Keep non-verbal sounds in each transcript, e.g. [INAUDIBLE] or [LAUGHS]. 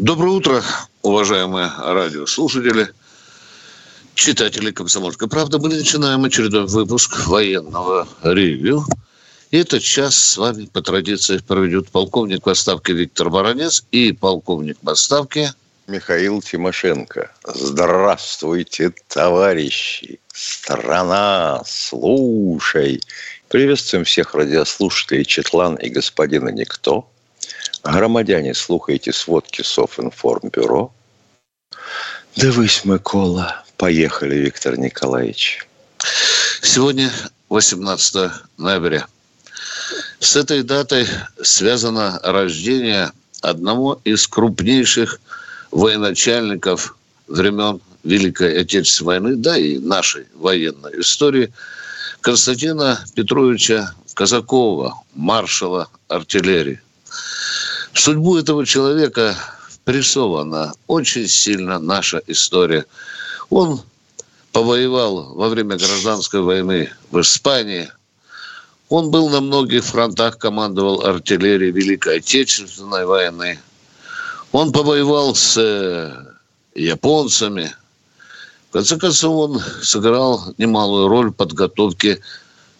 Доброе утро, уважаемые радиослушатели, читатели «Комсомольской правды». Мы начинаем очередной выпуск военного ревью. И этот час с вами по традиции проведет полковник в отставке Виктор Баранец и полковник в отставке Михаил Тимошенко. Здравствуйте, товарищи! Страна, слушай! Приветствуем всех радиослушателей Четлан и господина Никто – Громадяне, слухайте сводки Софинформбюро. Дивись, Микола. Поехали, Виктор Николаевич. Сегодня 18 ноября. С этой датой связано рождение одного из крупнейших военачальников времен Великой Отечественной войны, да и нашей военной истории, Константина Петровича Казакова, маршала артиллерии. Судьбу этого человека прессована очень сильно наша история. Он повоевал во время гражданской войны в Испании. Он был на многих фронтах, командовал артиллерией Великой Отечественной войны. Он повоевал с э, японцами. В конце концов, он сыграл немалую роль в подготовке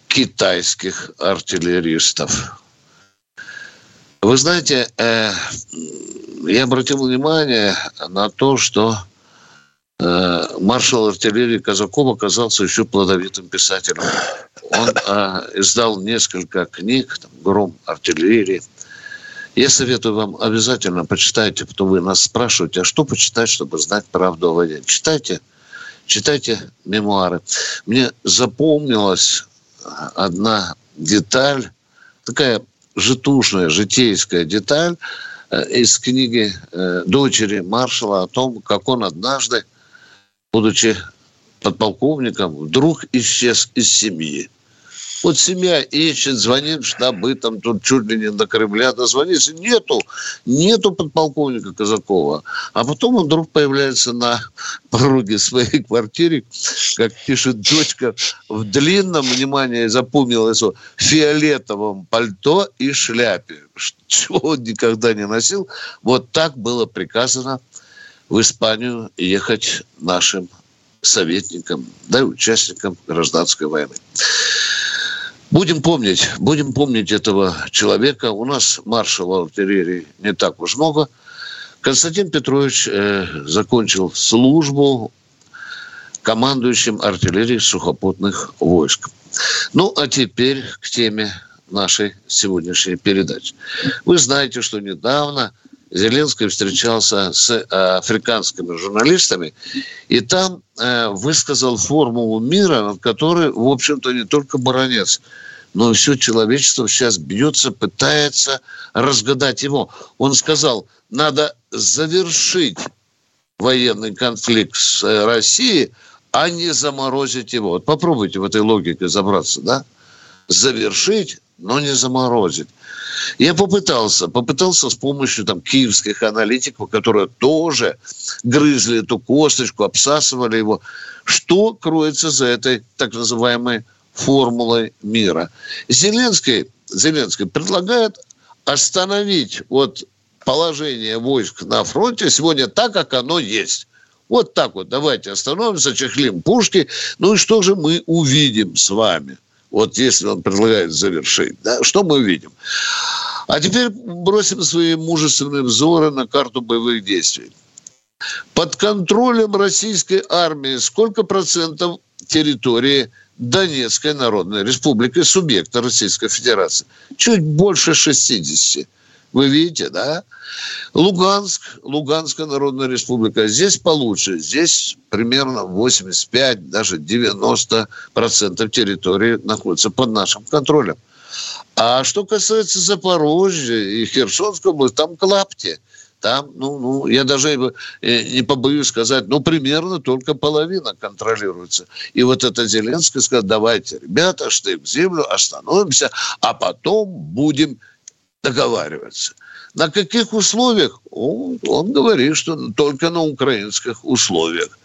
китайских артиллеристов. Вы знаете, э, я обратил внимание на то, что э, маршал артиллерии Казаков оказался еще плодовитым писателем. Он э, издал несколько книг, там, «Гром артиллерии». Я советую вам обязательно почитайте, потому вы нас спрашиваете, а что почитать, чтобы знать правду о войне. Читайте, читайте мемуары. Мне запомнилась одна деталь, такая житушная, житейская деталь э, из книги э, дочери маршала о том, как он однажды, будучи подполковником, вдруг исчез из семьи. Вот семья ищет, звонит в штабы, там тут чуть ли не до Кремля дозвонится. Нету, нету подполковника Казакова. А потом он вдруг появляется на пороге своей квартиры, как пишет дочка, в длинном, внимание, запомнилось, фиолетовом пальто и шляпе. Чего он никогда не носил. Вот так было приказано в Испанию ехать нашим советникам, да, участникам гражданской войны. Будем помнить, будем помнить этого человека. У нас маршала артиллерии не так уж много. Константин Петрович э, закончил службу командующим артиллерией сухопутных войск. Ну, а теперь к теме нашей сегодняшней передачи. Вы знаете, что недавно Зеленский встречался с э, африканскими журналистами, и там э, высказал формулу мира, над которой, в общем-то, не только баронец, но и все человечество сейчас бьется, пытается разгадать его. Он сказал, надо завершить военный конфликт с э, Россией, а не заморозить его. Вот попробуйте в этой логике разобраться, да? Завершить, но не заморозить. Я попытался, попытался с помощью там киевских аналитиков, которые тоже грызли эту косточку, обсасывали его. Что кроется за этой так называемой формулой мира? Зеленский, Зеленский предлагает остановить вот положение войск на фронте сегодня так, как оно есть. Вот так вот давайте остановимся, чехлим пушки. Ну и что же мы увидим с вами? Вот если он предлагает завершить, да, что мы видим? А теперь бросим свои мужественные взоры на карту боевых действий. Под контролем российской армии сколько процентов территории Донецкой Народной Республики, субъекта Российской Федерации? Чуть больше 60. Вы видите, да? Луганск, Луганская Народная Республика. Здесь получше. Здесь примерно 85, даже 90 процентов территории находится под нашим контролем. А что касается Запорожья и Херсонской области, там клапти. там, ну, ну, я даже э, не побоюсь сказать, ну, примерно только половина контролируется. И вот это Зеленский сказал, давайте, ребята, штык в землю, остановимся, а потом будем договариваться. На каких условиях? Он, говорит, что только на украинских условиях.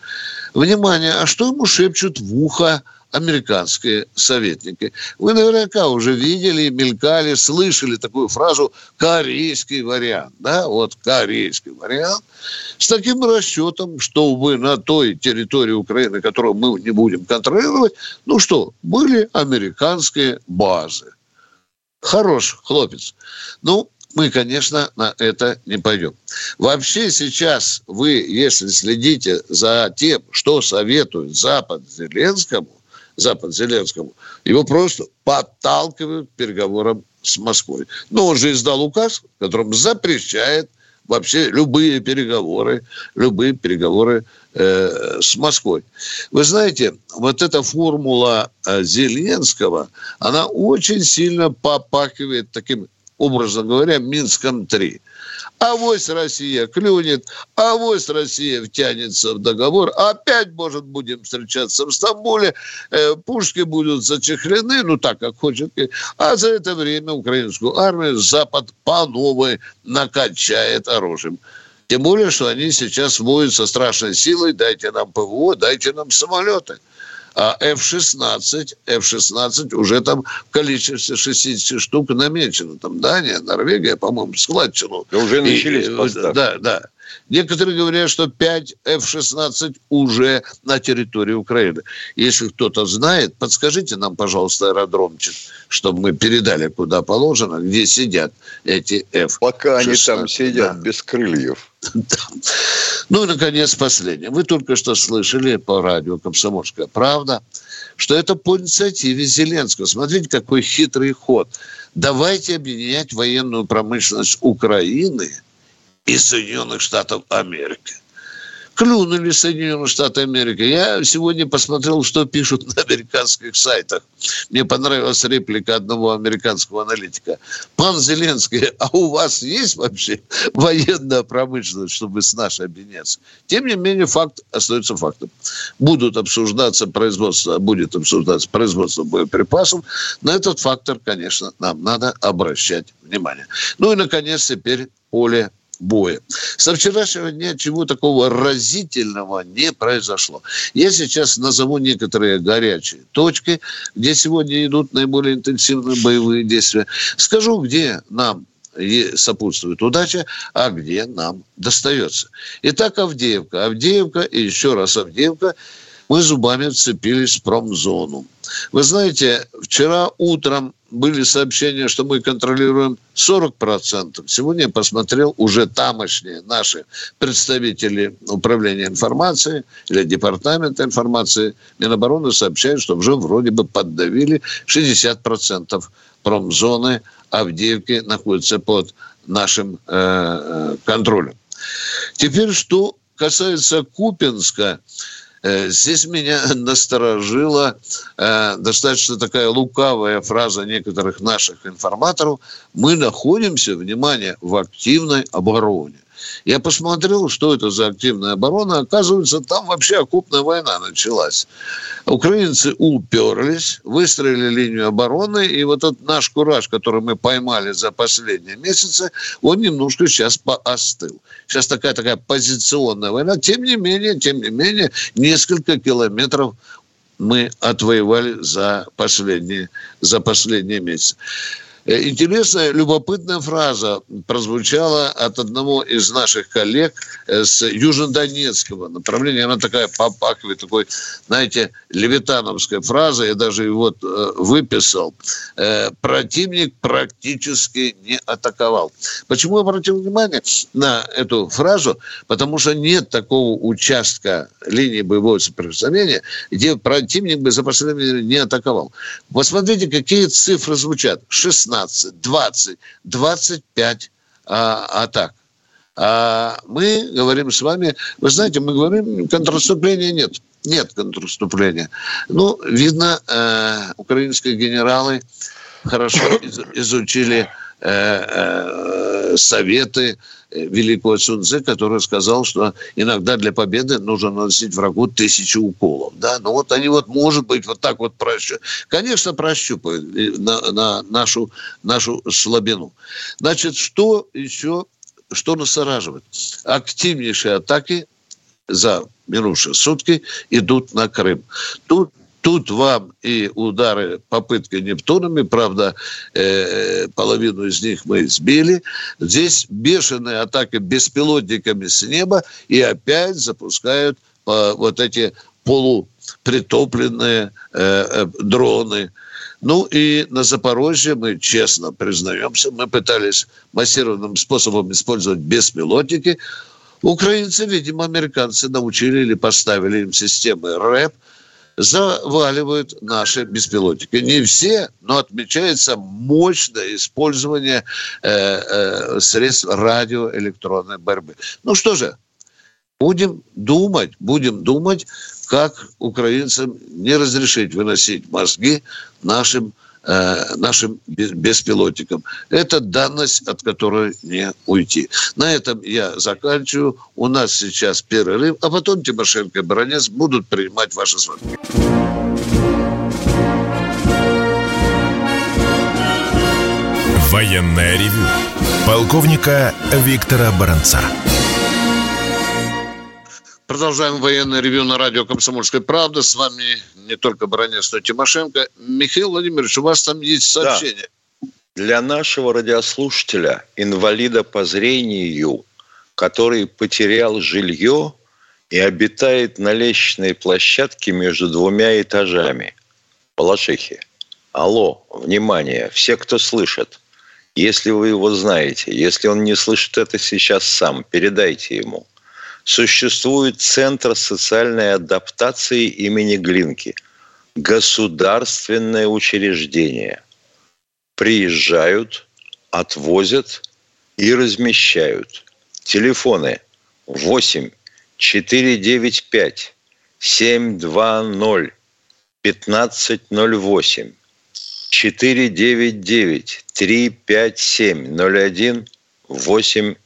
Внимание, а что ему шепчут в ухо американские советники. Вы наверняка уже видели, мелькали, слышали такую фразу «корейский вариант». Да, вот корейский вариант. С таким расчетом, что вы на той территории Украины, которую мы не будем контролировать, ну что, были американские базы. Хорош хлопец. Ну, мы, конечно, на это не пойдем. Вообще сейчас вы, если следите за тем, что советует Запад Зеленскому, Запад Зеленскому, его просто подталкивают к переговорам с Москвой. Но он же издал указ, в котором запрещает вообще любые переговоры, любые переговоры э, с Москвой. Вы знаете, вот эта формула э, Зеленского, она очень сильно попахивает таким, образно говоря, Минском-3. А вось Россия клюнет, а вось Россия втянется в договор. Опять, может, будем встречаться в Стамбуле. Э, пушки будут зачехлены, ну так, как хочет. А за это время украинскую армию Запад по новой накачает оружием. Тем более, что они сейчас воют со страшной силой. Дайте нам ПВО, дайте нам самолеты а F-16, F-16 уже там в количестве 60 штук намечено. Там Дания, Норвегия, по-моему, складчину. И уже начались и, поставки. Да, да. Некоторые говорят, что 5 F-16 уже на территории Украины. Если кто-то знает, подскажите нам, пожалуйста, аэродромчик, чтобы мы передали куда положено, где сидят эти F-16. Пока они там сидят да. без крыльев. Ну и, наконец, последнее. Вы только что слышали по радио «Комсомольская правда», что это по инициативе Зеленского. Смотрите, какой хитрый ход. Давайте объединять военную промышленность Украины и Соединенных Штатов Америки клюнули Соединенные Штаты Америки. Я сегодня посмотрел, что пишут на американских сайтах. Мне понравилась реплика одного американского аналитика. Пан Зеленский, а у вас есть вообще военная промышленность, чтобы с нашей объединяться? Тем не менее, факт остается фактом. Будут обсуждаться производство, будет обсуждаться производство боеприпасов. На этот фактор, конечно, нам надо обращать внимание. Ну и, наконец, теперь поле боя. Со вчерашнего дня чего такого разительного не произошло. Я сейчас назову некоторые горячие точки, где сегодня идут наиболее интенсивные боевые действия. Скажу, где нам сопутствует удача, а где нам достается. Итак, Авдеевка. Авдеевка и еще раз Авдеевка – мы зубами вцепились в промзону. Вы знаете, вчера утром были сообщения, что мы контролируем 40%. Сегодня я посмотрел, уже тамошние наши представители управления информацией или департамента информации Минобороны сообщают, что уже вроде бы поддавили 60% промзоны Авдеевки находится под нашим э, э контролем. Теперь, что касается Купинска, здесь меня [LAUGHS] насторожила э, достаточно такая лукавая фраза некоторых наших информаторов. Мы находимся, внимание, в активной обороне. Я посмотрел, что это за активная оборона. Оказывается, там вообще окопная война началась. Украинцы уперлись, выстроили линию обороны, и вот этот наш кураж, который мы поймали за последние месяцы, он немножко сейчас поостыл. Сейчас такая такая позиционная война. Тем не менее, тем не менее, несколько километров мы отвоевали за последние, за последние месяцы. Э, интересная, любопытная фраза прозвучала от одного из наших коллег э, с южнодонецкого направления. Она такая попахивает такой, знаете, левитановская фраза. Я даже его э, выписал. Противник практически не атаковал. Почему я обратил внимание на эту фразу? Потому что нет такого участка линии боевого соприкосновения, где противник бы за последнее время не атаковал. Посмотрите, какие цифры звучат. 16 15, 20, 25 а, атак. А мы говорим с вами, вы знаете, мы говорим, контрнаступления нет. Нет контрнаступления. Ну, видно, э, украинские генералы хорошо изучили советы великого Сунцзы, который сказал, что иногда для победы нужно наносить врагу тысячу уколов. Да? Но вот они вот, может быть, вот так вот прощупают. Конечно, прощупают на, на нашу, нашу слабину. Значит, что еще, что настораживает? Активнейшие атаки за минувшие сутки идут на Крым. Тут Тут вам и удары попытки Нептунами, правда, э, половину из них мы сбили. Здесь бешеные атаки беспилотниками с неба и опять запускают э, вот эти полупритопленные э, дроны. Ну и на Запорожье мы честно признаемся, мы пытались массированным способом использовать беспилотники. Украинцы, видимо, американцы научили или поставили им системы РЭП – заваливают наши беспилотники. Не все, но отмечается мощное использование э, э, средств радиоэлектронной борьбы. Ну что же, будем думать, будем думать, как украинцам не разрешить выносить мозги нашим Э, нашим беспилотникам. Это данность, от которой не уйти. На этом я заканчиваю. У нас сейчас перерыв, а потом Тимошенко и Баранец будут принимать ваши звонки. Военная ревю. Полковника Виктора Баранца. Продолжаем военное ревю на радио «Комсомольская правда». С вами не только Баранец, но и Тимошенко. Михаил Владимирович, у вас там есть сообщение. Да. Для нашего радиослушателя, инвалида по зрению, который потерял жилье и обитает на лестничной площадке между двумя этажами. Балашихи. Алло, внимание, все, кто слышит. Если вы его знаете, если он не слышит это сейчас сам, передайте ему – существует Центр социальной адаптации имени Глинки. Государственное учреждение. Приезжают, отвозят и размещают. Телефоны 8 495 720 1508 499 357 01 80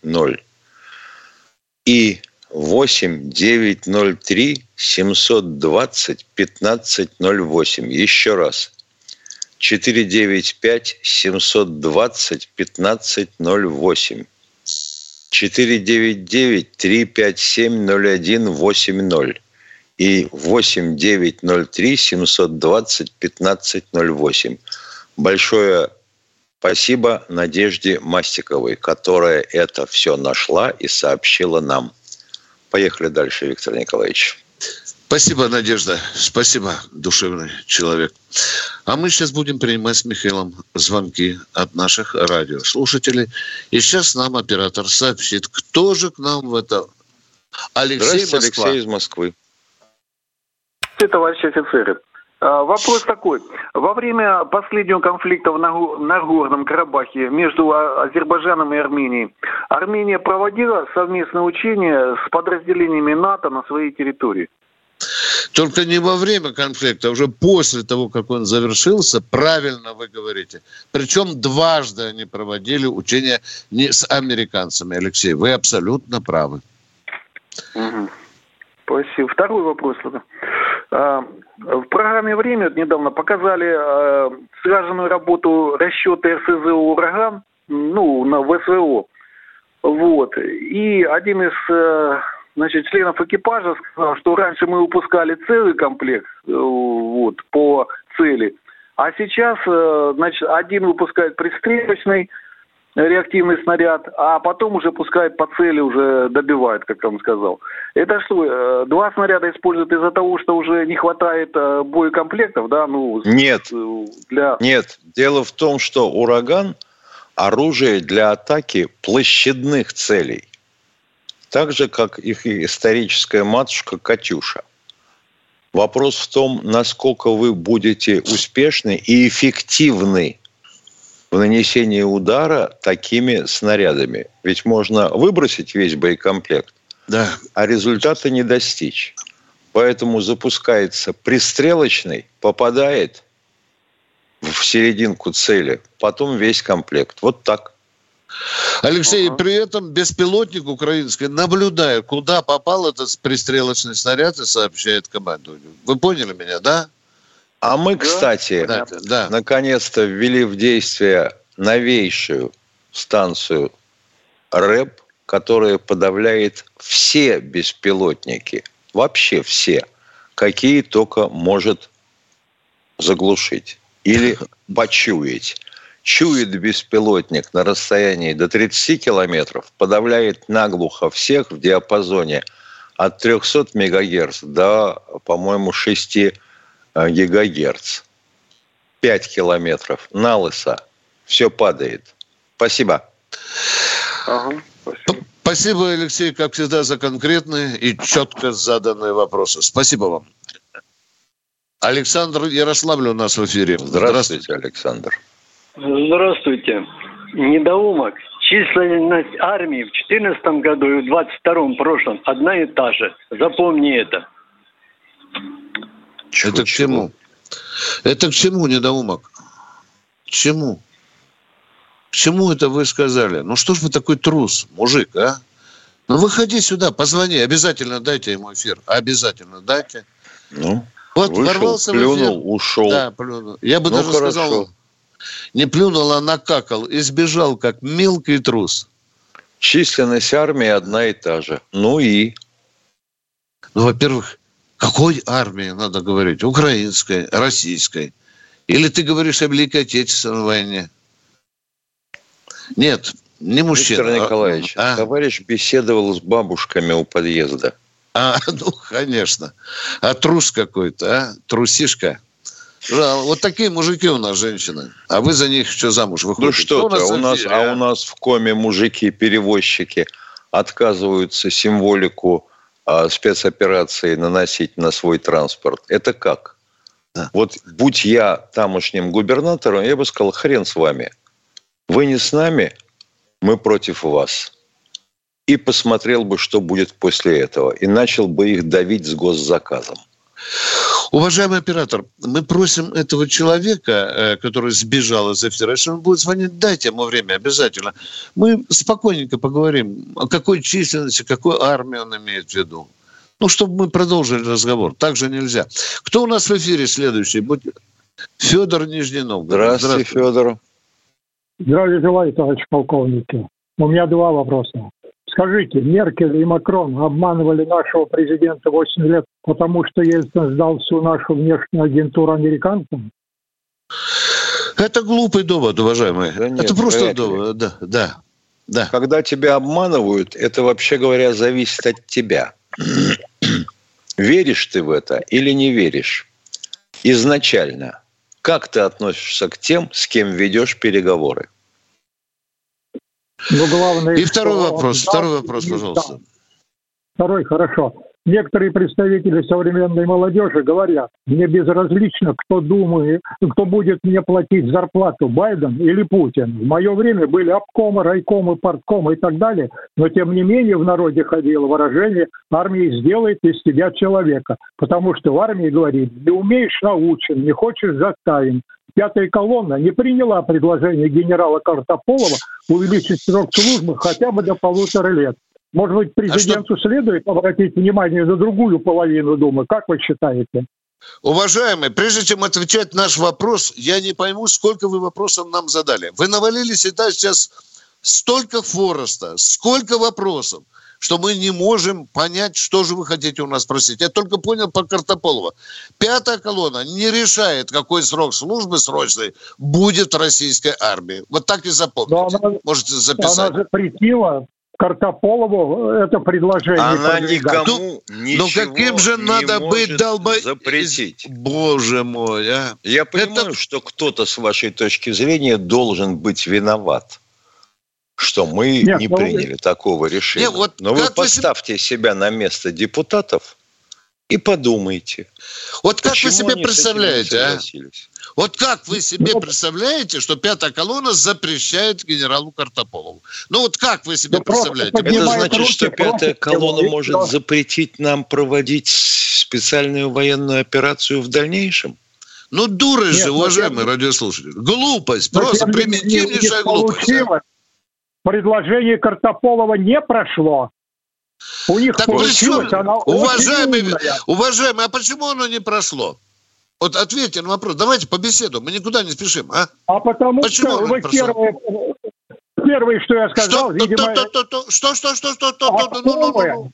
и 8 903 720 1508. Еще раз. 495 720 1508. 499 357 0180 и 8 903 720 1508. Большое спасибо Надежде Мастиковой, которая это все нашла и сообщила нам. Поехали дальше, Виктор Николаевич. Спасибо, Надежда. Спасибо, душевный человек. А мы сейчас будем принимать с Михаилом звонки от наших радиослушателей. И сейчас нам оператор сообщит, кто же к нам в это... Алексей Здравствуйте, Москва. Алексей из Москвы. Товарищи офицеры, Вопрос такой. Во время последнего конфликта в Нагорном Карабахе между а, Азербайджаном и Арменией Армения проводила совместное учение с подразделениями НАТО на своей территории. Только не во время конфликта, а уже после того, как он завершился, правильно вы говорите. Причем дважды они проводили учения не с американцами, Алексей. Вы абсолютно правы. Угу. Спасибо. Второй вопрос. А, в программе «Время» недавно показали а, слаженную работу расчета РСЗО «Ураган» ну, на ВСВО. Вот. И один из а, значит, членов экипажа сказал, что раньше мы выпускали целый комплект вот, по цели, а сейчас значит, один выпускает пристрелочный, реактивный снаряд, а потом уже пускает по цели, уже добивает, как он сказал. Это что, э, два снаряда используют из-за того, что уже не хватает э, боекомплектов, да? Ну, Нет, э, для... нет. Дело в том, что «Ураган» – оружие для атаки площадных целей. Так же, как их историческая матушка «Катюша». Вопрос в том, насколько вы будете успешны и эффективны в нанесении удара такими снарядами. Ведь можно выбросить весь боекомплект, да. а результата не достичь. Поэтому запускается пристрелочный, попадает, в серединку цели, потом весь комплект. Вот так. Алексей, ага. при этом беспилотник украинский, наблюдая, куда попал этот пристрелочный снаряд, и сообщает командованию. Вы поняли меня, да? А мы, кстати, да, да. наконец-то ввели в действие новейшую станцию РЭП, которая подавляет все беспилотники, вообще все, какие только может заглушить или [LAUGHS] почуять. Чует беспилотник на расстоянии до 30 километров, подавляет наглухо всех в диапазоне от 300 мегагерц до, по-моему, 6 э, гигагерц. 5 километров на лысо. Все падает. Спасибо. Ага, спасибо. Спасибо, Алексей, как всегда, за конкретные и четко заданные вопросы. Спасибо вам. Александр Ярославль у нас в эфире. Здравствуйте, Здравствуйте Александр. Здравствуйте. Недоумок. Численность армии в 2014 году и в 2022 прошлом одна и та же. Запомни это. Чего, это к чему? Это к чему, недоумок? К чему? К чему это вы сказали? Ну что ж вы такой трус, мужик, а? Ну выходи сюда, позвони, обязательно дайте ему эфир. Обязательно дайте. Ну, вот вышел, ворвался плюнул, в эфир. ушел. Да, плюнул. Я бы ну, даже хорошо. сказал, не плюнул, а накакал и сбежал, как мелкий трус. Численность армии одна и та же. Ну и? Ну, во-первых, какой армии надо говорить? Украинской, российской? Или ты говоришь о Великой Отечественной войне? Нет, не мужчина. Виктор Николаевич, а? товарищ беседовал с бабушками у подъезда. А, [LAUGHS] ну, конечно. А трус какой-то, а? Трусишка. Вот такие мужики у нас женщины. А вы за них что замуж выходите? Ну что ты, у нас, а? а у нас в коме мужики-перевозчики отказываются символику а, спецоперации наносить на свой транспорт. Это как? Да. Вот будь я тамошним губернатором, я бы сказал, хрен с вами. Вы не с нами, мы против вас. И посмотрел бы, что будет после этого. И начал бы их давить с госзаказом. Уважаемый оператор, мы просим этого человека, э, который сбежал из эфира, если он будет звонить, дайте ему время обязательно. Мы спокойненько поговорим, о какой численности, какой армии он имеет в виду. Ну, чтобы мы продолжили разговор. Так же нельзя. Кто у нас в эфире следующий? Будь... Федор Нижний Новгород. Здравствуйте, Здравствуйте, Федор. Здравия желаю, товарищ полковники. У меня два вопроса. Скажите, Меркель и Макрон обманывали нашего президента 8 лет, потому что Ельцин сдал всю нашу внешнюю агентуру американцам? Это глупый довод, уважаемый. Да нет, это просто довод, да, да, да. Когда тебя обманывают, это, вообще говоря, зависит от тебя. веришь ты в это или не веришь? Изначально. Как ты относишься к тем, с кем ведешь переговоры? Ну, главное, И второй вопрос, второй вопрос, пожалуйста. Второй, хорошо. Некоторые представители современной молодежи говорят, мне безразлично, кто думает, кто будет мне платить зарплату, Байден или Путин. В мое время были обкомы, райкомы, парткомы и так далее, но тем не менее в народе ходило выражение «армия сделает из тебя человека», потому что в армии говорит «не умеешь – научен, не хочешь – заставим». Пятая колонна не приняла предложение генерала Картополова увеличить срок службы хотя бы до полутора лет. Может быть, президенту а что... следует обратить внимание на другую половину Думы? Как вы считаете? Уважаемый, прежде чем отвечать на наш вопрос, я не пойму, сколько вы вопросов нам задали. Вы навалили сюда сейчас столько фороста, сколько вопросов, что мы не можем понять, что же вы хотите у нас спросить. Я только понял по Картополова. Пятая колонна не решает, какой срок службы срочной будет в российской армии. Вот так и запомните. Она, Можете записать. Она запретила Картополову это предложение. Она никому ну, ничего Ну каким же надо быть долбо... запретить? Боже мой, а! Я понимаю, это... что кто-то с вашей точки зрения должен быть виноват что мы Нет, не ну, приняли такого решения. Нет, вот Но вы поставьте вы... себя на место депутатов и подумайте. Вот как вы себе представляете, а? Вот как вы себе ну, представляете, что пятая колонна запрещает генералу Картополову? Ну вот как вы себе представляете? Это значит, что пятая колонна может запретить нам проводить специальную военную операцию в дальнейшем? Ну, дурость Нет, же, уважаемый я... радиослушатель. Глупость, но просто примитивнейшая глупость. А? Предложение Картополова не прошло. У них так получилось, она уважаемый, уважаемый, а почему оно не прошло? Вот ответьте на вопрос. Давайте побеседуем. Мы никуда не спешим, а? А потому Почему что вы первое, первое, что я сказал, что, видимо... Что, что, что, что, что, что, ну, ну, ну,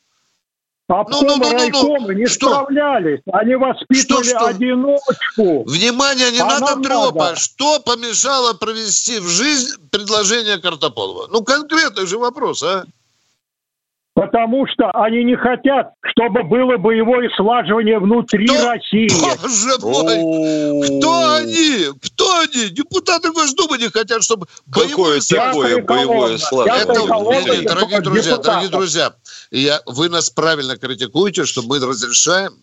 Обкомы, ну, ну, ну, райкомы не что? справлялись. Они воспитывали что, что? одиночку. Внимание, не а надо трепа. Надо. Что помешало провести в жизнь предложение Картополова? Ну, конкретный же вопрос, а? Потому что они не хотят, чтобы было боевое слаживание внутри Кто? России. Боже мой! Кто они? Кто они? Депутаты Госдумы не хотят, чтобы Какое такое боевое слаживание? Это, дорогие друзья, дорогие друзья, я, вы нас правильно критикуете, что мы разрешаем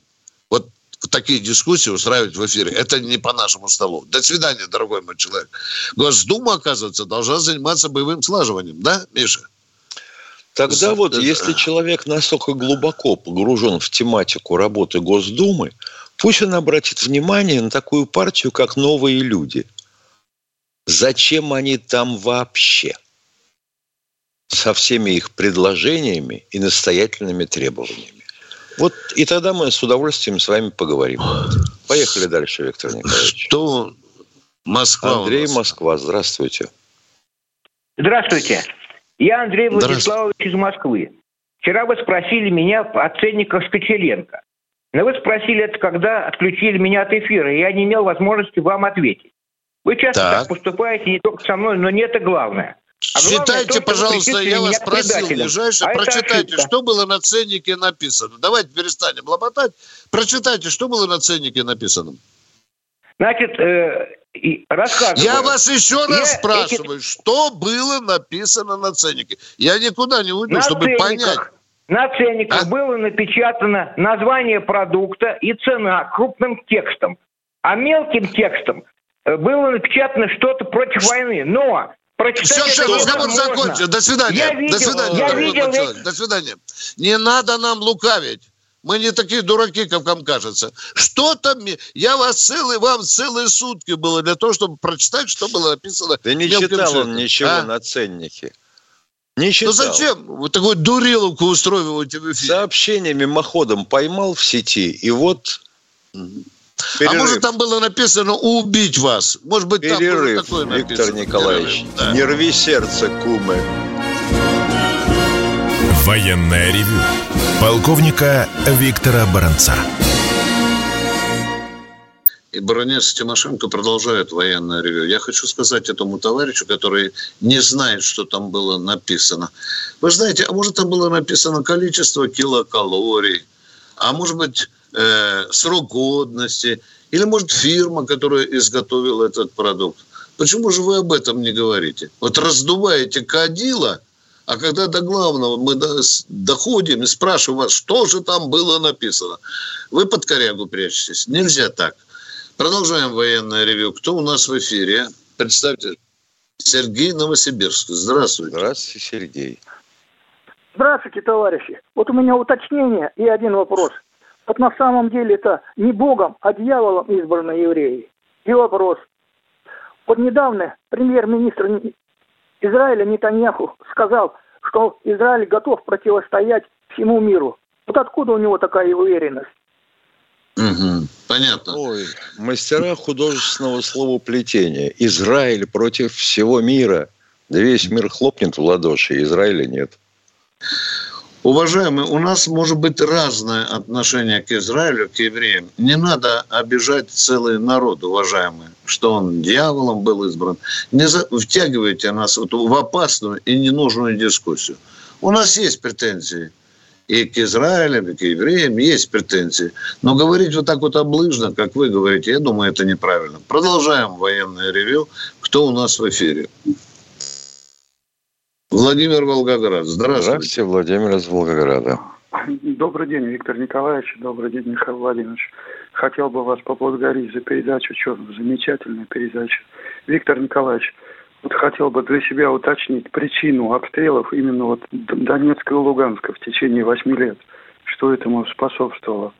вот такие дискуссии устраивать в эфире. Это не по нашему столу. До свидания, дорогой мой человек. Госдума, оказывается, должна заниматься боевым слаживанием, да, Миша? Тогда вот, если человек настолько глубоко погружен в тематику работы Госдумы, пусть он обратит внимание на такую партию, как «Новые люди». Зачем они там вообще? Со всеми их предложениями и настоятельными требованиями. Вот и тогда мы с удовольствием с вами поговорим. Поехали дальше, Виктор Николаевич. Что Москва? Андрей Москва, здравствуйте. Здравствуйте. Я Андрей Владиславович из Москвы. Вчера вы спросили меня о ценниках Скочеленко. Но вы спросили это, когда отключили меня от эфира, и я не имел возможности вам ответить. Вы часто так, так поступаете не только со мной, но не это главное. А Читайте, то, пожалуйста, я вас просил, ближайшее, а прочитайте, что было на ценнике написано. Давайте перестанем лоботать. Прочитайте, что было на ценнике написано. Значит, э, рассказываю. Я вас еще раз я спрашиваю, эти... что было написано на ценнике? Я никуда не уйду, на чтобы ценниках, понять. На ценниках а? было напечатано название продукта и цена крупным текстом. А мелким текстом э, было напечатано что-то против войны. Но Прочитать все, все, разговор закончен. До свидания. Я видел, До свидания. Я видел, До свидания. Не надо нам лукавить. Мы не такие дураки, как вам кажется. Что там? Я вас целый, вам целые сутки было для того, чтобы прочитать, что было написано. Да не читал шрифтом. он ничего а? на ценнике. Не ну читал. Ну зачем? Вот такую дуриловку устроиваете в эфире. Сообщение мимоходом поймал в сети, и вот... Перерыв. А может, там было написано «убить вас»? Может быть, Перерыв, там было такое Виктор написано. Николаевич. Перерыв, да. Не рви сердце, кумы. Военная ревю полковника Виктора Баранца. И баронец Тимошенко продолжает военное ревю. Я хочу сказать этому товарищу, который не знает, что там было написано. Вы знаете, а может там было написано количество килокалорий, а может быть э, срок годности, или может фирма, которая изготовила этот продукт. Почему же вы об этом не говорите? Вот раздуваете кадила – а когда до главного мы доходим и спрашиваем вас, что же там было написано, вы под корягу прячетесь. Нельзя так. Продолжаем военное ревю. Кто у нас в эфире? Представьте. Сергей Новосибирск. Здравствуйте. Здравствуйте, Сергей. Здравствуйте, товарищи. Вот у меня уточнение и один вопрос. Вот на самом деле это не Богом, а дьяволом избраны евреи. И вопрос. Вот недавно премьер-министр Израиля Нетаньяху сказал, что Израиль готов противостоять всему миру. Вот откуда у него такая уверенность? Угу, понятно. Ой, мастера художественного словоплетения. Израиль против всего мира. Да весь мир хлопнет в ладоши, Израиля нет. Уважаемые, у нас может быть разное отношение к Израилю, к евреям. Не надо обижать целый народ, уважаемые, что он дьяволом был избран. Не за... втягивайте нас вот в опасную и ненужную дискуссию. У нас есть претензии и к Израилю, и к евреям есть претензии. Но говорить вот так вот облыжно, как вы говорите, я думаю, это неправильно. Продолжаем военное ревю. Кто у нас в эфире? Владимир Волгоград. Здравствуйте. Здравствуйте, Владимир из Волгограда. Добрый день, Виктор Николаевич. Добрый день, Михаил Владимирович. Хотел бы вас поблагодарить за передачу, что замечательная передача. Виктор Николаевич, вот хотел бы для себя уточнить причину обстрелов именно вот Донецка и Луганска в течение восьми лет. Что этому способствовало?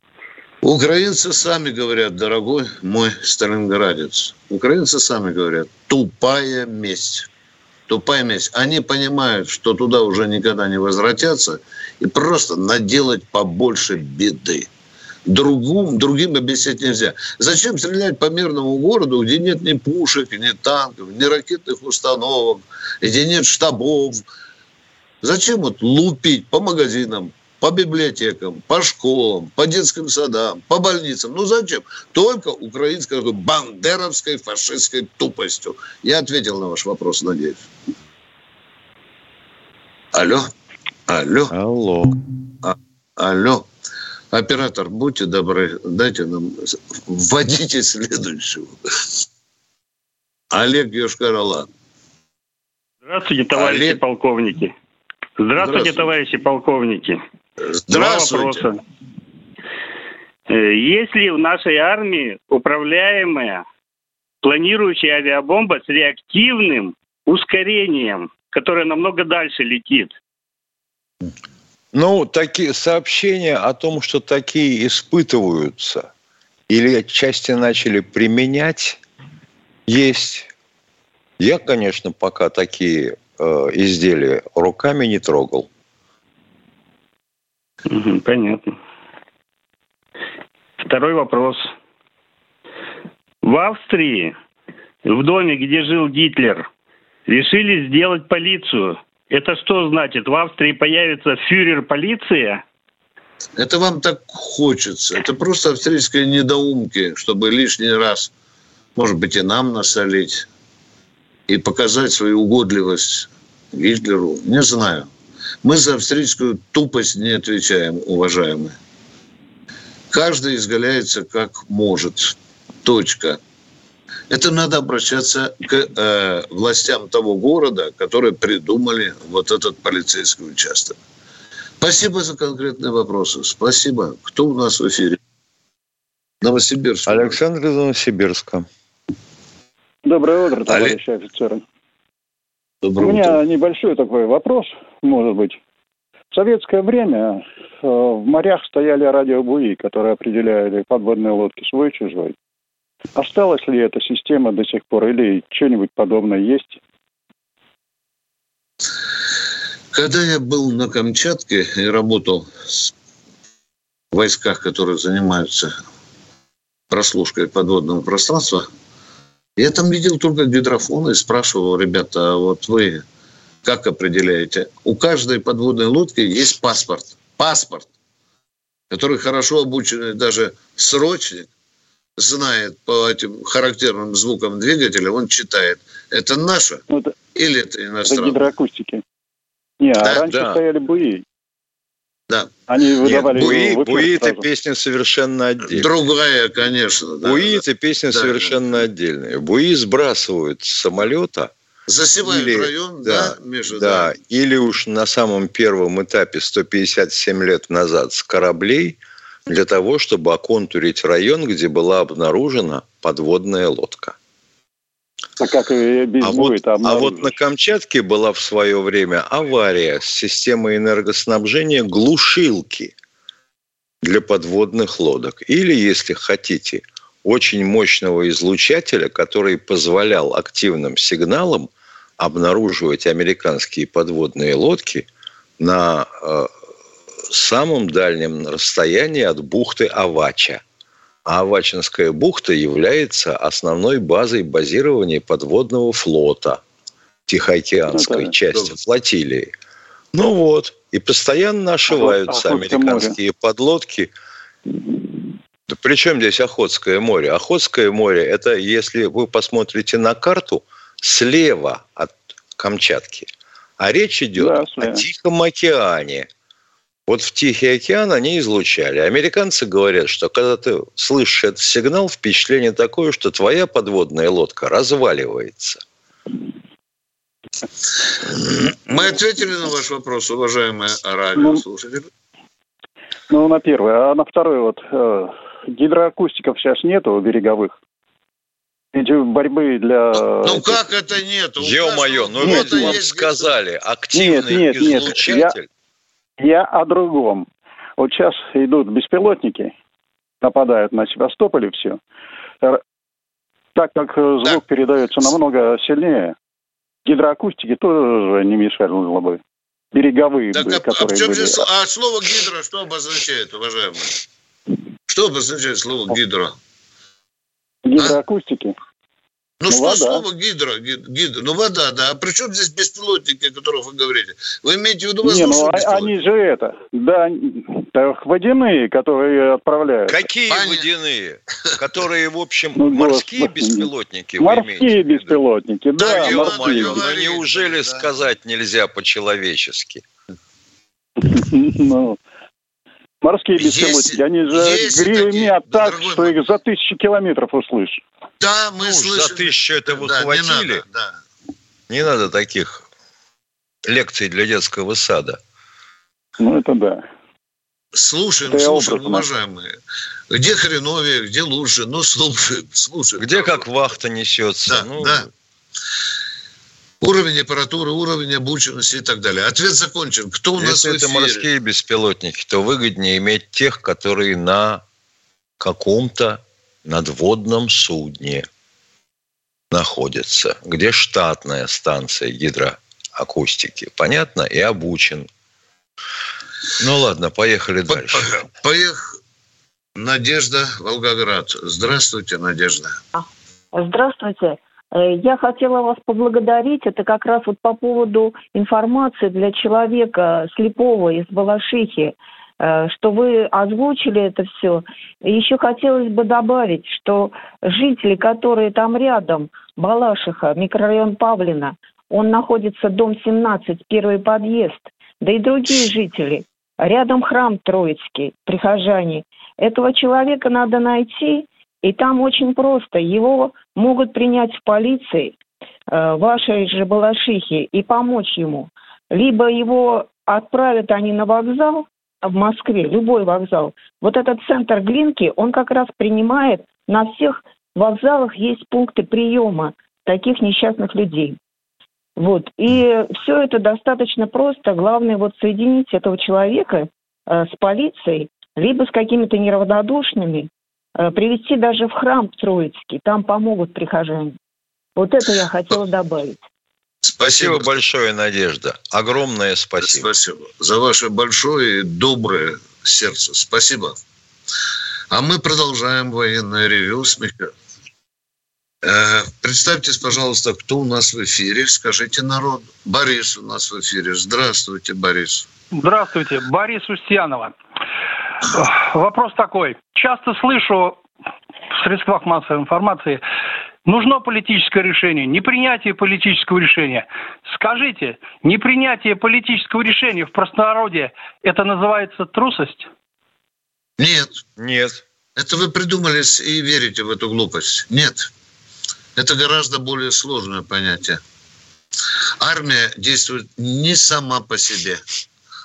Украинцы сами говорят, дорогой мой сталинградец, украинцы сами говорят, тупая месть. Тупая месть. Они понимают, что туда уже никогда не возвратятся, и просто наделать побольше беды. Другим, другим объяснять нельзя. Зачем стрелять по мирному городу, где нет ни пушек, ни танков, ни ракетных установок, где нет штабов? Зачем вот лупить по магазинам, по библиотекам, по школам, по детским садам, по больницам. Ну зачем? Только украинской такой бандеровской фашистской тупостью. Я ответил на ваш вопрос, надеюсь. Алло? Алло? Алло. А, алло? Оператор, будьте добры, дайте нам, вводите следующего. Олег Йошкар-Олан. Здравствуйте, товарищи Олег... полковники. Здравствуйте, Здравствуйте, товарищи полковники. Здравствуйте. Два вопроса. Э, есть ли в нашей армии управляемая планирующая авиабомба с реактивным ускорением, которая намного дальше летит? Ну, такие сообщения о том, что такие испытываются или отчасти начали применять, есть. Я, конечно, пока такие э, изделия руками не трогал. Понятно. Второй вопрос. В Австрии, в доме, где жил Гитлер, решили сделать полицию. Это что значит? В Австрии появится фюрер-полиция? Это вам так хочется. Это просто австрийские недоумки, чтобы лишний раз, может быть, и нам насолить, и показать свою угодливость Гитлеру. Не знаю. Мы за австрийскую тупость не отвечаем, уважаемые. Каждый изгаляется как может. Точка. Это надо обращаться к э, властям того города, которые придумали вот этот полицейский участок. Спасибо за конкретные вопросы. Спасибо. Кто у нас в эфире? Новосибирск. Александр из Новосибирска. Доброе утро, товарищи Олег... офицеры. Доброе У меня утро. небольшой такой вопрос, может быть. В советское время э, в морях стояли радиобуи, которые определяли подводные лодки свой-чужой. Осталась ли эта система до сих пор или что-нибудь подобное есть? Когда я был на Камчатке и работал в войсках, которые занимаются прослушкой подводного пространства – я там видел только гидрофоны и спрашивал, ребята, а вот вы как определяете? У каждой подводной лодки есть паспорт. Паспорт, который хорошо обученный даже срочник знает по этим характерным звукам двигателя, он читает, это наше ну, это, или это иностранное? Это гидроакустики. Не, а да, а раньше да. стояли буи. Да. Они выдавали Нет, Буи, Буи это песня совершенно отдельная. Другая, конечно. Да, Буи это песня да, совершенно да. отдельная. Буи сбрасывают с самолета. Засевают или, район, да, да, между, да, да. Или уж на самом первом этапе 157 лет назад с кораблей для того, чтобы оконтурить район, где была обнаружена подводная лодка. А как без а вот, а вот на Камчатке была в свое время авария с системой энергоснабжения глушилки для подводных лодок. Или, если хотите, очень мощного излучателя, который позволял активным сигналам обнаруживать американские подводные лодки на э, самом дальнем расстоянии от бухты Авача – а Авачинская бухта является основной базой базирования подводного флота Тихоокеанской ну, да, части да. флотилии. Ну вот, и постоянно ошиваются Охотское американские море. подлодки. Да при чем здесь Охотское море? Охотское море – это, если вы посмотрите на карту, слева от Камчатки. А речь идет да, о Тихом океане – вот в Тихий океан они излучали. Американцы говорят, что когда ты слышишь этот сигнал, впечатление такое, что твоя подводная лодка разваливается. Мы ответили на ваш вопрос, уважаемые радиослушатели. Ну, ну, на первый. А на второй вот э, гидроакустиков сейчас нету береговых. Эти борьбы для... Ну как это нету? Ё-моё, ну ведь вам сказали, активный нет, нет, излучатель. Нет. Я, я о другом. Вот сейчас идут беспилотники, нападают на Севастополь и все. Так как звук да. передается намного сильнее, гидроакустики тоже не мешало бы. Береговые, так, были, а, которые а, были. Же, а слово гидро что обозначает, уважаемые? Что обозначает слово гидро? Гидроакустики. А? Ну, ну что вода. слово гидро, гидро? Ну, вода, да. А при чем здесь беспилотники, о которых вы говорите? Вы имеете в виду воздушные Не, ну, а, они же это, да, так, водяные, которые отправляют. Какие Понятно. водяные? Которые, в общем, [LAUGHS] ну, морские беспилотники Морские беспилотники, да, да морские. Ну, неужели да. сказать нельзя по-человечески? [LAUGHS] Ну, Морские беспилотники, они же гремят так, что их за тысячи километров услышишь. Да, мы ну, слышим. За тысячу это вы да, схватили. Не надо, да. не надо таких лекций для детского сада. Ну, это да. Слушаем, это слушаем, уважаемые. Где хреновее, где лучше? Ну, слушаем, слушаем. Где как вахта несется. Да, ну... да. Уровень аппаратуры, уровень обученности и так далее. Ответ закончен. Кто у нас Если это морские беспилотники, то выгоднее иметь тех, которые на каком-то надводном судне находится, где штатная станция гидроакустики. Понятно? И обучен. Ну ладно, поехали По- дальше. Поехали. Надежда, Волгоград. Здравствуйте, Надежда. Здравствуйте. Э, я хотела вас поблагодарить. Это как раз вот по поводу информации для человека слепого из Балашихи. Э, что вы озвучили это все. Еще хотелось бы добавить, что жители, которые там рядом, Балашиха, микрорайон Павлина, он находится, дом 17, первый подъезд, да и другие жители. Рядом храм Троицкий, прихожане. Этого человека надо найти, и там очень просто. Его могут принять в полиции, э, вашей же Балашихе, и помочь ему. Либо его отправят они на вокзал, в Москве, любой вокзал, вот этот центр Глинки, он как раз принимает, на всех вокзалах есть пункты приема таких несчастных людей. Вот. И все это достаточно просто. Главное вот соединить этого человека э, с полицией, либо с какими-то неравнодушными, привести даже в храм Троицкий, там помогут прихожане. Вот это я хотела добавить. Спасибо, спасибо большое, Надежда. Огромное спасибо. Спасибо за ваше большое и доброе сердце. Спасибо. А мы продолжаем военное ревю с. Э, представьтесь, пожалуйста, кто у нас в эфире. Скажите народ. Борис у нас в эфире. Здравствуйте, Борис. Здравствуйте. Борис Устьянова. Вопрос такой. Часто слышу в средствах массовой информации Нужно политическое решение, непринятие политического решения. Скажите, непринятие политического решения в простонародье – это называется трусость? Нет. Нет. Это вы придумали и верите в эту глупость. Нет. Это гораздо более сложное понятие. Армия действует не сама по себе.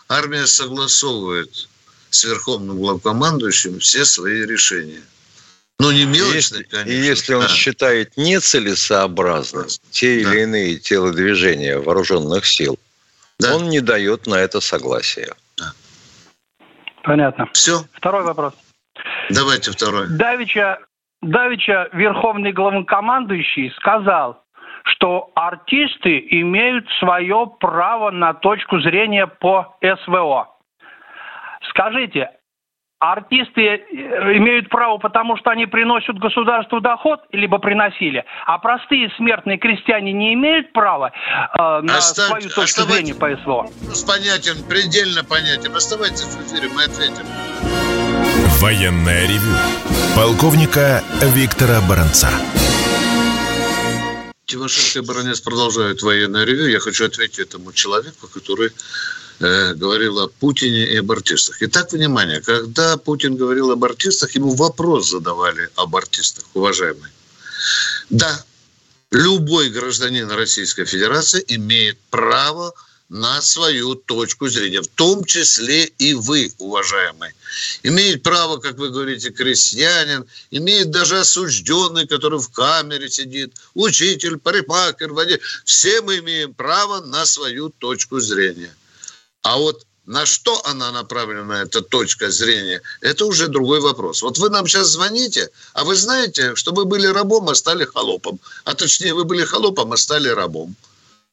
Армия согласовывает с верховным главкомандующим все свои решения – ну, не мелочный, конечно. И если он да. считает нецелесообразным да. те или иные телодвижения вооруженных сил, да. он не дает на это согласия. Да. Понятно. Все. Второй вопрос. Давайте второй. Давича, Давича верховный главнокомандующий сказал, что артисты имеют свое право на точку зрения по СВО. Скажите, артисты э, имеют право, потому что они приносят государству доход, либо приносили, а простые смертные крестьяне не имеют права э, на Оставь, свою точку зрения по СВО. Понятен, предельно понятен. Оставайтесь в эфире, мы ответим. Военная ревю. Полковника Виктора Баранца. Тимошенко и Баранец продолжают военное ревю. Я хочу ответить этому человеку, который э, говорил о Путине и об артистах. Итак, внимание, когда Путин говорил об артистах, ему вопрос задавали об артистах, уважаемые. Да, любой гражданин Российской Федерации имеет право на свою точку зрения, в том числе и вы, уважаемые. Имеет право, как вы говорите, крестьянин, имеет даже осужденный, который в камере сидит, учитель, парикмахер, водитель. Все мы имеем право на свою точку зрения. А вот на что она направлена, эта точка зрения, это уже другой вопрос. Вот вы нам сейчас звоните, а вы знаете, что вы были рабом, а стали холопом. А точнее, вы были холопом, а стали рабом.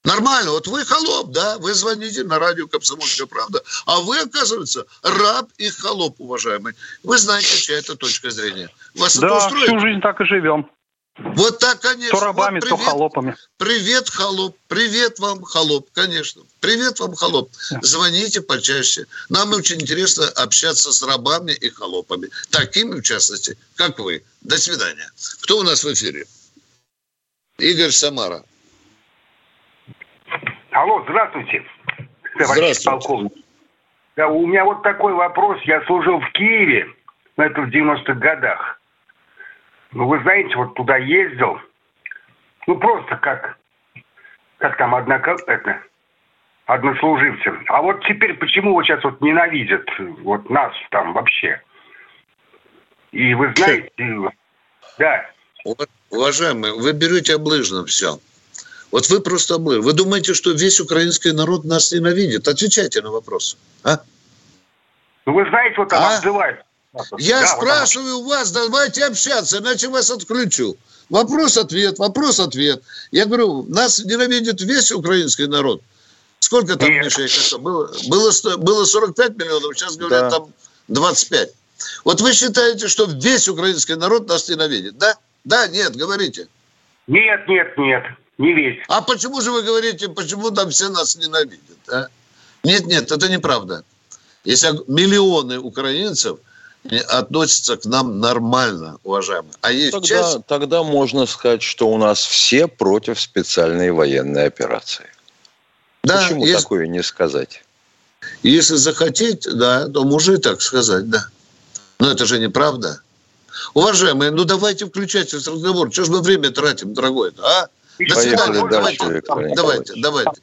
Нормально. Вот вы холоп, да, вы звоните на радио «Комсомольская правда», а вы, оказывается, раб и холоп, уважаемый. Вы знаете, чья это точка зрения. Вас да, это устроит? всю жизнь так и живем. Вот так, конечно. То рабами, вот, привет, то холопами. Привет, холоп. Привет вам, холоп, конечно. Привет вам, холоп. Звоните почаще. Нам очень интересно общаться с рабами и холопами. Такими, в частности, как вы. До свидания. Кто у нас в эфире? Игорь Самара. Алло, здравствуйте. Здравствуйте. Полковник. Да, у меня вот такой вопрос. Я служил в Киеве, но это в 90-х годах. Ну, вы знаете, вот туда ездил, ну, просто как, как там, одна, это, однослуживцы. А вот теперь почему вот сейчас вот ненавидят вот нас там вообще? И вы знаете, да. Уважаемые, вы берете облыжно все. Вот вы просто облыжно. Вы думаете, что весь украинский народ нас ненавидит? Отвечайте на вопрос. А? Ну, вы знаете, вот там а? обзывают я да, спрашиваю вот вас, давайте общаться, иначе вас отключу. Вопрос-ответ, вопрос-ответ. Я говорю, нас ненавидит весь украинский народ. Сколько там, Нет. Миша, было, было, было 45 миллионов, сейчас говорят, да. там 25. Вот вы считаете, что весь украинский народ нас ненавидит, да? Да, нет, говорите. Нет, нет, нет, не весь. А почему же вы говорите, почему там все нас ненавидят, а? Нет, нет, это неправда. Если миллионы украинцев – относятся к нам нормально, уважаемые. А есть тогда, часть... тогда можно сказать, что у нас все против специальной военной операции. Да, Почему если... такое не сказать? Если захотеть, да, то можно и так сказать, да. Но это же неправда. Уважаемые, ну давайте включать этот разговор. Что же мы время тратим, дорогой? А? До свидания. Давайте, давайте, давайте.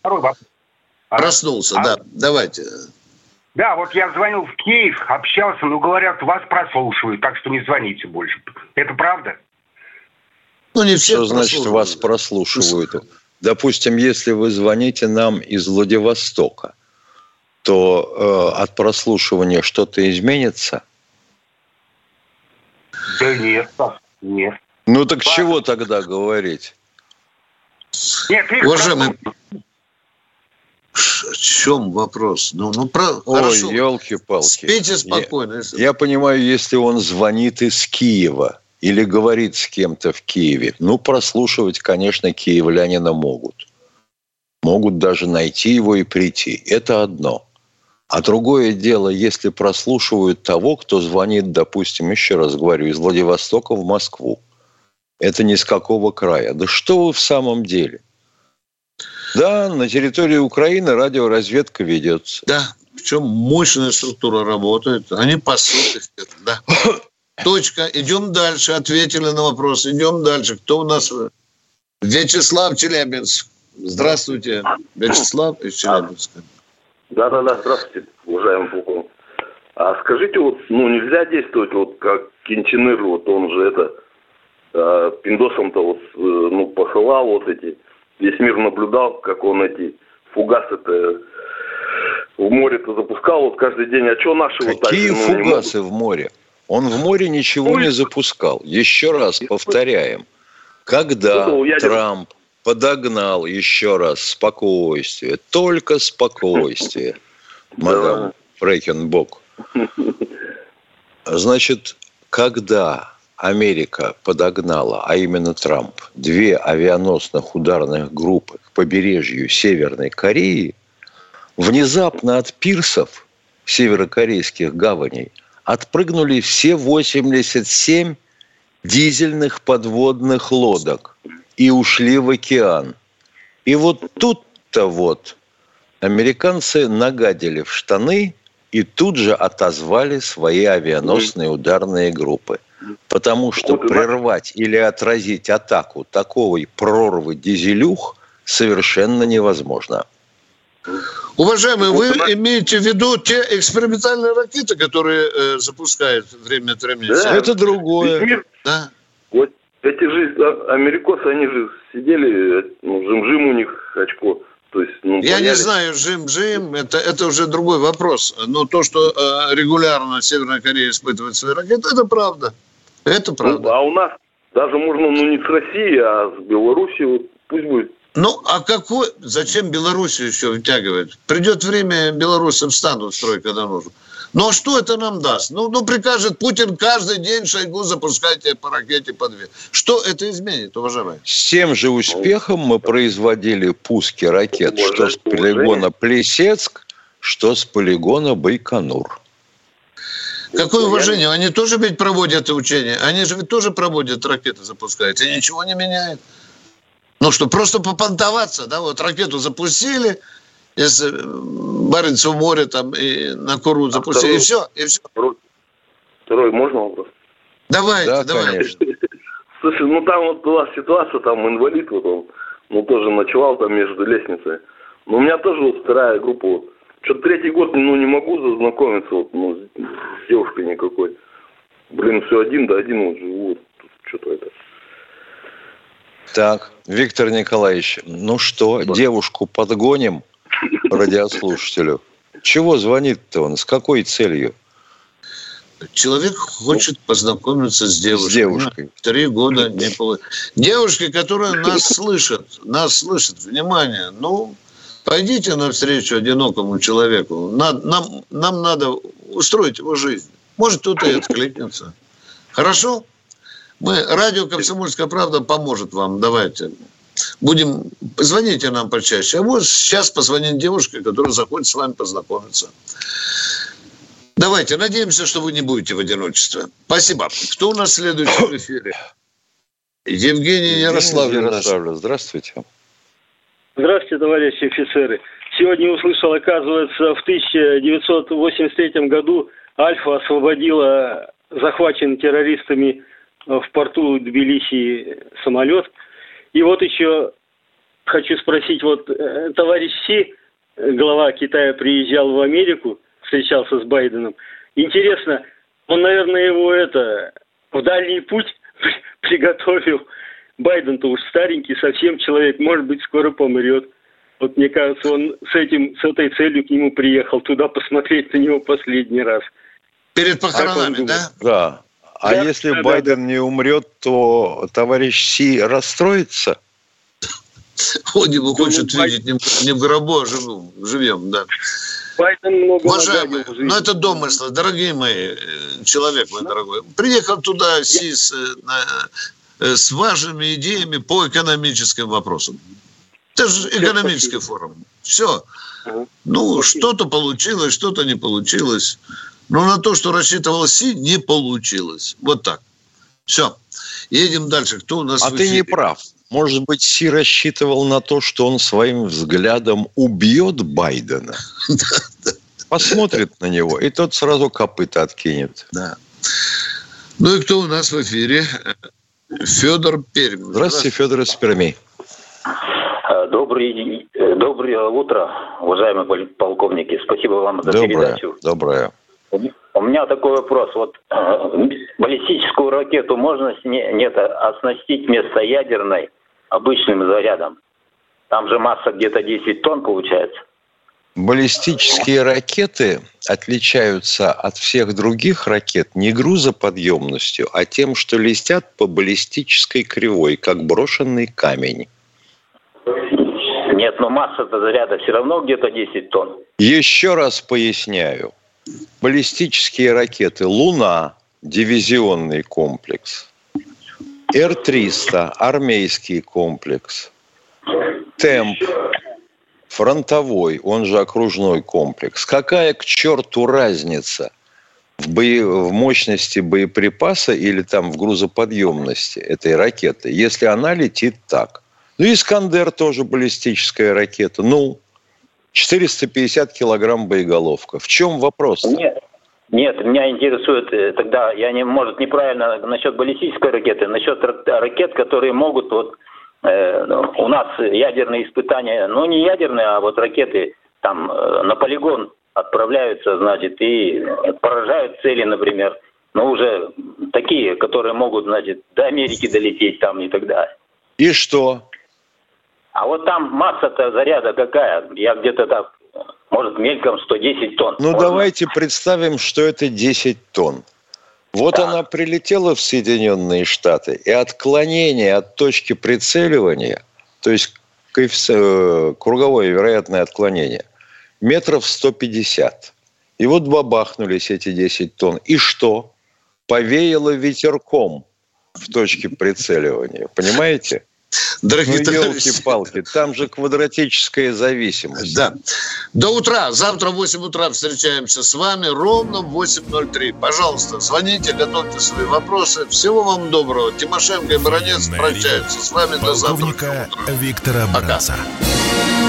Проснулся, да. Давайте. Да, вот я звонил в Киев, общался, но говорят, вас прослушивают, так что не звоните больше. Это правда? Ну, не все. Что значит вас прослушивают? Допустим, если вы звоните нам из Владивостока, то э, от прослушивания что-то изменится? Да нет, нет. Ну так Ладно. чего тогда говорить? Нет, Уважаемый, в чем вопрос? Ну, ну про... Ой, елки-палки. Спите спокойно. Я, я понимаю, если он звонит из Киева или говорит с кем-то в Киеве, ну, прослушивать, конечно, киевлянина могут. Могут даже найти его и прийти. Это одно. А другое дело, если прослушивают того, кто звонит, допустим, еще раз говорю, из Владивостока в Москву. Это ни с какого края. Да что вы в самом деле – да, на территории Украины радиоразведка ведется. Да, причем мощная структура работает. Они пасут их. Да. [COUGHS] Точка. Идем дальше. Ответили на вопрос. Идем дальше. Кто у нас? Вячеслав Челябинск. Здравствуйте. Вячеслав из Челябинска. Да-да-да, здравствуйте, уважаемый полковник. А скажите, вот, ну, нельзя действовать вот как Кинчиныр, вот он же это, э, пиндосом-то вот, э, ну, посылал вот эти весь мир наблюдал, как он эти фугасы-то в море-то запускал вот каждый день. А что наши Какие вот так? Какие ну, фугасы в море? Он в море ничего Ой. не запускал. Еще раз повторяем. Когда ну, Трамп подогнал еще раз спокойствие, только спокойствие, [LAUGHS] мадам Фрейкенбок, [LAUGHS] значит, когда Америка подогнала, а именно Трамп, две авианосных ударных группы к побережью Северной Кореи, внезапно от пирсов северокорейских гаваней отпрыгнули все 87 дизельных подводных лодок и ушли в океан. И вот тут-то вот американцы нагадили в штаны и тут же отозвали свои авианосные ударные группы – Потому что прервать или отразить атаку такой прорвы дизелюх совершенно невозможно. Уважаемые, вы имеете в виду те экспериментальные ракеты, которые э, запускают время от времени? Да. Это другое. Да. Вот эти же а, америкосы, они же сидели, ну, жим-жим у них очко То есть, ну, Я боялись... не знаю, жим-жим, это, это уже другой вопрос. Но то, что э, регулярно Северная Корея испытывает свои ракеты, это правда. Это ну, правда. Ну, а у нас даже можно, ну, не с Россией, а с Белоруссией, вот, пусть будет. Ну, а какой... Зачем Белоруссию еще вытягивать? Придет время, белорусы встанут в строй, когда нужно. Ну, а что это нам даст? Ну, ну, прикажет Путин каждый день Шойгу запускайте по ракете по две. Что это изменит, уважаемые? С тем же успехом мы производили пуски ракет, что с полигона Плесецк, что с полигона Байконур. Какое уважение? Они тоже ведь проводят учения. Они же ведь тоже проводят ракеты, запускают. И ничего не меняет. Ну что, просто попонтоваться, да, вот ракету запустили, из э, Баренцева моря там и на Куру а запустили, и все, и все. Второй, можно вопрос? Давайте, да, давайте. [LAUGHS] Слушай, ну там вот была ситуация, там инвалид вот он, ну тоже ночевал там между лестницей. Но у меня тоже вот вторая группа вот, что-то третий год, ну, не могу зазнакомиться вот, ну, с девушкой никакой. Блин, все один да один вот живу. Вот, что-то это. Так, Виктор Николаевич, ну что, да. девушку подгоним радиослушателю? Чего звонит-то он? С какой целью? Человек хочет познакомиться с девушкой. С девушкой. Три года не получилось. Девушки, которые нас слышат, нас слышат, внимание, ну, Пойдите навстречу одинокому человеку. Нам, нам, нам надо устроить его жизнь. Может, кто-то и откликнется. Хорошо? Мы, радио «Комсомольская правда» поможет вам. Давайте. Будем... Звоните нам почаще. А может, сейчас позвонит девушка, которая захочет с вами познакомиться. Давайте. Надеемся, что вы не будете в одиночестве. Спасибо. Кто у нас следующий в [COUGHS] эфире? Евгений Ярославль. Ярославль. Здравствуйте. Здравствуйте, товарищи офицеры. Сегодня услышал, оказывается, в 1983 году Альфа освободила захваченный террористами в порту Тбилиси самолет. И вот еще хочу спросить, вот э, товарищ Си, глава Китая, приезжал в Америку, встречался с Байденом. Интересно, он, наверное, его это в дальний путь [LAUGHS] приготовил Байден-то уж старенький совсем человек, может быть, скоро помрет. Вот мне кажется, он с этим, с этой целью к нему приехал туда посмотреть на него последний раз. Перед похоронами, да? Да. А да, если да, Байден да. не умрет, то товарищ Си расстроится? Он его хочет видеть не, в гробу, а живем, живем да. Байден много Уважаемые, ну это домыслы, дорогие мои, э, человек мой дорогой. Приехал туда Си с, э, на, Э, с важными идеями по экономическим вопросам. Это же экономический форум. Все. Ну, что-то получилось, что-то не получилось. Но на то, что рассчитывал Си, не получилось. Вот так. Все. Едем дальше. Кто у нас А ты не прав. Может быть, Си рассчитывал на то, что он своим взглядом убьет Байдена? [LAUGHS] Посмотрит на него, и тот сразу копыта откинет. Да. Ну и кто у нас в эфире? Федор Пермь. Здравствуйте, Федор из Перми. Э, добрый, э, доброе утро, уважаемые полковники. Спасибо вам за доброе, передачу. Доброе. У меня такой вопрос. Вот э, баллистическую ракету можно нет, оснастить вместо ядерной обычным зарядом? Там же масса где-то 10 тонн получается. Баллистические ракеты отличаются от всех других ракет не грузоподъемностью, а тем, что летят по баллистической кривой, как брошенный камень. Нет, но масса-то заряда все равно где-то 10 тонн. Еще раз поясняю. Баллистические ракеты «Луна» – дивизионный комплекс, Р-300 – армейский комплекс, «Темп» фронтовой, он же окружной комплекс. Какая к черту разница в, бое, в мощности боеприпаса или там в грузоподъемности этой ракеты, если она летит так? Ну, Искандер тоже баллистическая ракета. Ну, 450 килограмм боеголовка. В чем вопрос? Нет, нет, меня интересует э, тогда, я не, может, неправильно насчет баллистической ракеты, насчет ракет, которые могут вот Э, у нас ядерные испытания, ну не ядерные, а вот ракеты там э, на полигон отправляются, значит, и поражают цели, например, но уже такие, которые могут, значит, до Америки долететь там и так далее. И что? А вот там масса-то заряда какая? Я где-то так, может, мельком 110 тонн. Ну, Можно? давайте представим, что это 10 тонн. Вот да. она прилетела в Соединенные Штаты, и отклонение от точки прицеливания, то есть э, круговое вероятное отклонение, метров 150. И вот бабахнулись эти 10 тонн. И что? Повеяло ветерком в точке прицеливания. Понимаете? Дорогие ну, елки-палки, там же квадратическая зависимость. Да. До утра. Завтра в 8 утра встречаемся с вами ровно в 8.03. Пожалуйста, звоните, готовьте свои вопросы. Всего вам доброго. Тимошенко и Баранец прощаются с вами до завтра. Виктора Баранца. Пока.